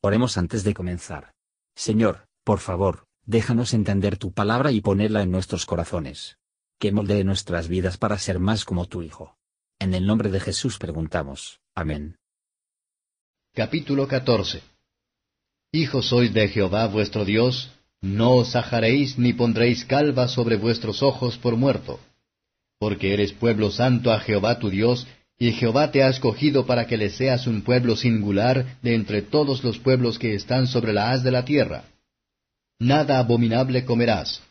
Oremos antes de comenzar. Señor, por favor, déjanos entender tu palabra y ponerla en nuestros corazones. Que moldee nuestras vidas para ser más como tu Hijo. En el nombre de Jesús preguntamos. Amén. Capítulo 14 Hijos sois de Jehová vuestro Dios, no os ajaréis ni pondréis calva sobre vuestros ojos por muerto. Porque eres pueblo santo a Jehová tu Dios, y Jehová te ha escogido para que le seas un pueblo singular de entre todos los pueblos que están sobre la haz de la tierra. Nada abominable comerás.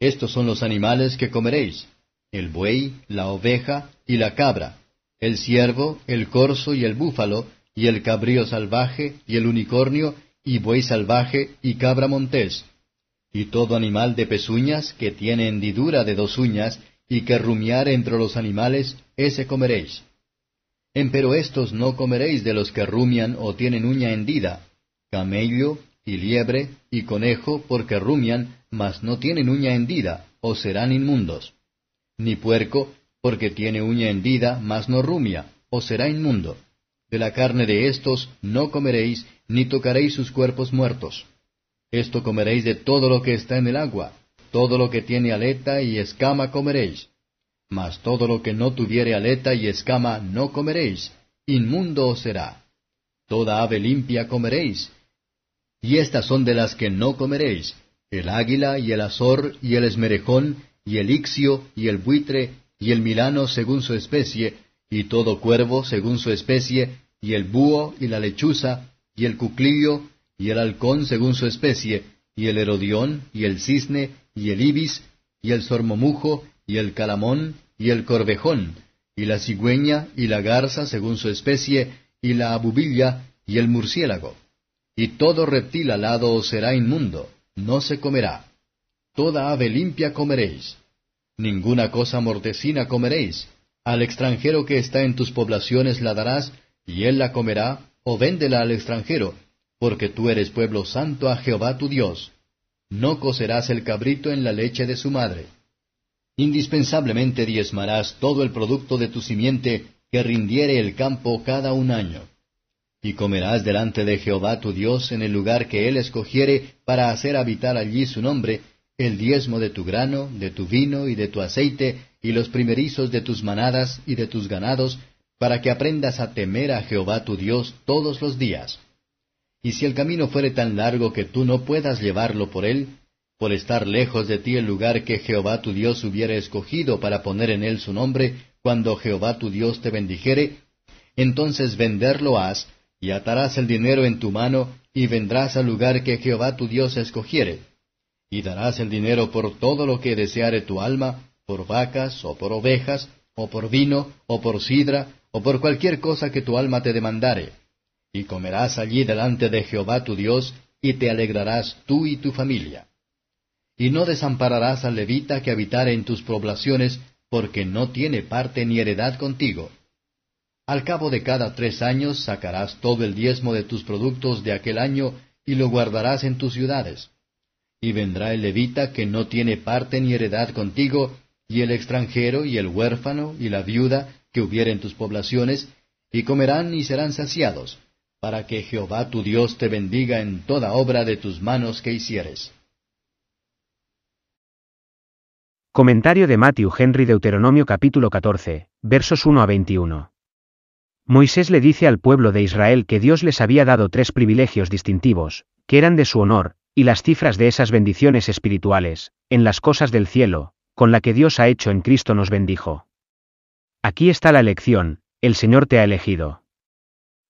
Estos son los animales que comeréis, el buey, la oveja y la cabra, el ciervo, el corzo y el búfalo, y el cabrío salvaje, y el unicornio, y buey salvaje, y cabra montés, y todo animal de pezuñas que tiene hendidura de dos uñas, y que rumiar entre los animales, ese comeréis. Empero estos no comeréis de los que rumian o tienen uña hendida, camello, y liebre, y conejo, porque rumian, mas no tienen uña hendida, o serán inmundos. Ni puerco, porque tiene uña hendida, mas no rumia, o será inmundo. De la carne de éstos no comeréis, ni tocaréis sus cuerpos muertos. Esto comeréis de todo lo que está en el agua, todo lo que tiene aleta y escama comeréis mas todo lo que no tuviere aleta y escama no comeréis, inmundo os será. Toda ave limpia comeréis. Y estas son de las que no comeréis, el águila y el azor y el esmerejón y el ixio y el buitre y el milano según su especie, y todo cuervo según su especie, y el búho y la lechuza, y el cuclillo, y el halcón según su especie, y el herodión, y el cisne, y el ibis, y el sormomujo, y el calamón, y el corvejón, y la cigüeña, y la garza según su especie, y la abubilla, y el murciélago. Y todo reptil alado será inmundo, no se comerá. Toda ave limpia comeréis. Ninguna cosa mortecina comeréis. Al extranjero que está en tus poblaciones la darás, y él la comerá, o véndela al extranjero, porque tú eres pueblo santo a Jehová tu Dios. No cocerás el cabrito en la leche de su madre indispensablemente diezmarás todo el producto de tu simiente que rindiere el campo cada un año. Y comerás delante de Jehová tu Dios en el lugar que él escogiere para hacer habitar allí su nombre, el diezmo de tu grano, de tu vino y de tu aceite, y los primerizos de tus manadas y de tus ganados, para que aprendas a temer a Jehová tu Dios todos los días. Y si el camino fuere tan largo que tú no puedas llevarlo por él, por estar lejos de ti el lugar que Jehová tu Dios hubiera escogido para poner en él su nombre, cuando Jehová tu Dios te bendijere, entonces venderlo has, y atarás el dinero en tu mano, y vendrás al lugar que Jehová tu Dios escogiere. Y darás el dinero por todo lo que deseare tu alma, por vacas, o por ovejas, o por vino, o por sidra, o por cualquier cosa que tu alma te demandare. Y comerás allí delante de Jehová tu Dios, y te alegrarás tú y tu familia y no desampararás al levita que habitare en tus poblaciones, porque no tiene parte ni heredad contigo. Al cabo de cada tres años sacarás todo el diezmo de tus productos de aquel año y lo guardarás en tus ciudades. Y vendrá el levita que no tiene parte ni heredad contigo, y el extranjero y el huérfano y la viuda que hubiere en tus poblaciones, y comerán y serán saciados, para que Jehová tu Dios te bendiga en toda obra de tus manos que hicieres. Comentario de Matthew Henry Deuteronomio capítulo 14, versos 1 a 21. Moisés le dice al pueblo de Israel que Dios les había dado tres privilegios distintivos, que eran de su honor, y las cifras de esas bendiciones espirituales, en las cosas del cielo, con la que Dios ha hecho en Cristo nos bendijo. Aquí está la elección, el Señor te ha elegido.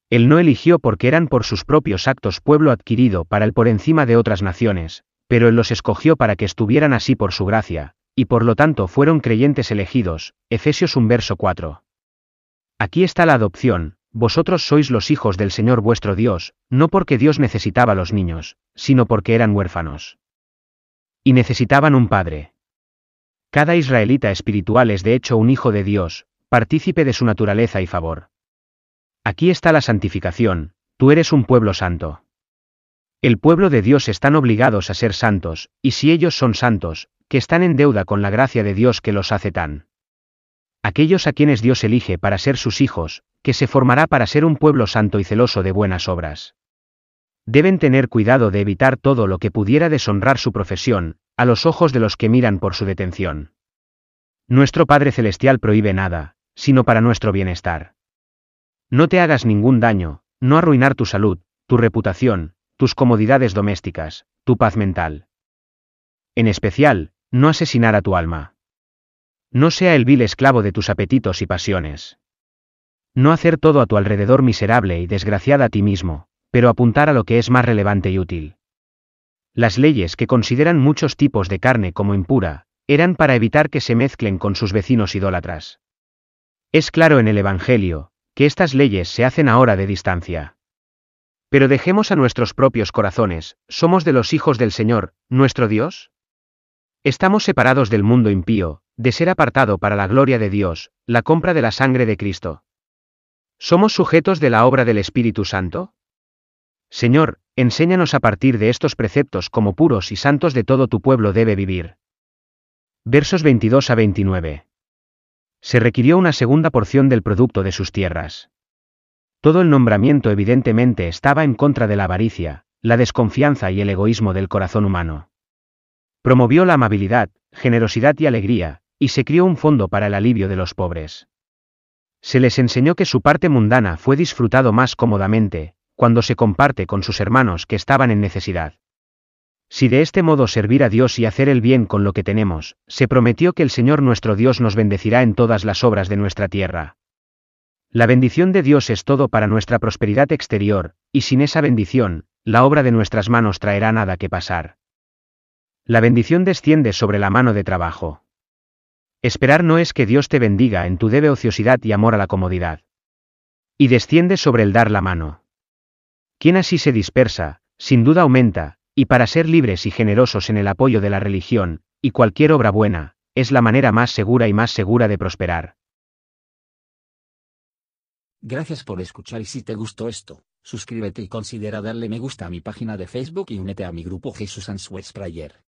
Él no eligió porque eran por sus propios actos pueblo adquirido para el por encima de otras naciones, pero Él los escogió para que estuvieran así por su gracia, y por lo tanto fueron creyentes elegidos. Efesios 1 verso 4. Aquí está la adopción, vosotros sois los hijos del Señor vuestro Dios, no porque Dios necesitaba los niños, sino porque eran huérfanos. Y necesitaban un padre. Cada israelita espiritual es de hecho un hijo de Dios, partícipe de su naturaleza y favor. Aquí está la santificación, tú eres un pueblo santo. El pueblo de Dios están obligados a ser santos, y si ellos son santos, que están en deuda con la gracia de Dios que los hace tan. Aquellos a quienes Dios elige para ser sus hijos, que se formará para ser un pueblo santo y celoso de buenas obras. deben tener cuidado de evitar todo lo que pudiera deshonrar su profesión, a los ojos de los que miran por su detención. Nuestro Padre Celestial prohíbe nada, sino para nuestro bienestar. No te hagas ningún daño, no arruinar tu salud, tu reputación, tus comodidades domésticas, tu paz mental. En especial, no asesinar a tu alma. No sea el vil esclavo de tus apetitos y pasiones. No hacer todo a tu alrededor miserable y desgraciada a ti mismo, pero apuntar a lo que es más relevante y útil. Las leyes que consideran muchos tipos de carne como impura, eran para evitar que se mezclen con sus vecinos idólatras. Es claro en el Evangelio, que estas leyes se hacen ahora de distancia. Pero dejemos a nuestros propios corazones, ¿somos de los hijos del Señor, nuestro Dios? Estamos separados del mundo impío, de ser apartado para la gloria de Dios, la compra de la sangre de Cristo. ¿Somos sujetos de la obra del Espíritu Santo? Señor, enséñanos a partir de estos preceptos como puros y santos de todo tu pueblo debe vivir. Versos 22 a 29. Se requirió una segunda porción del producto de sus tierras. Todo el nombramiento evidentemente estaba en contra de la avaricia, la desconfianza y el egoísmo del corazón humano. Promovió la amabilidad, generosidad y alegría, y se crió un fondo para el alivio de los pobres. Se les enseñó que su parte mundana fue disfrutado más cómodamente, cuando se comparte con sus hermanos que estaban en necesidad. Si de este modo servir a Dios y hacer el bien con lo que tenemos, se prometió que el Señor nuestro Dios nos bendecirá en todas las obras de nuestra tierra. La bendición de Dios es todo para nuestra prosperidad exterior, y sin esa bendición, la obra de nuestras manos traerá nada que pasar. La bendición desciende sobre la mano de trabajo. Esperar no es que Dios te bendiga en tu debe ociosidad y amor a la comodidad. Y desciende sobre el dar la mano. Quien así se dispersa, sin duda aumenta, y para ser libres y generosos en el apoyo de la religión, y cualquier obra buena, es la manera más segura y más segura de prosperar. Gracias por escuchar y si te gustó esto, suscríbete y considera darle me gusta a mi página de Facebook y únete a mi grupo Jesús Answers Prayer.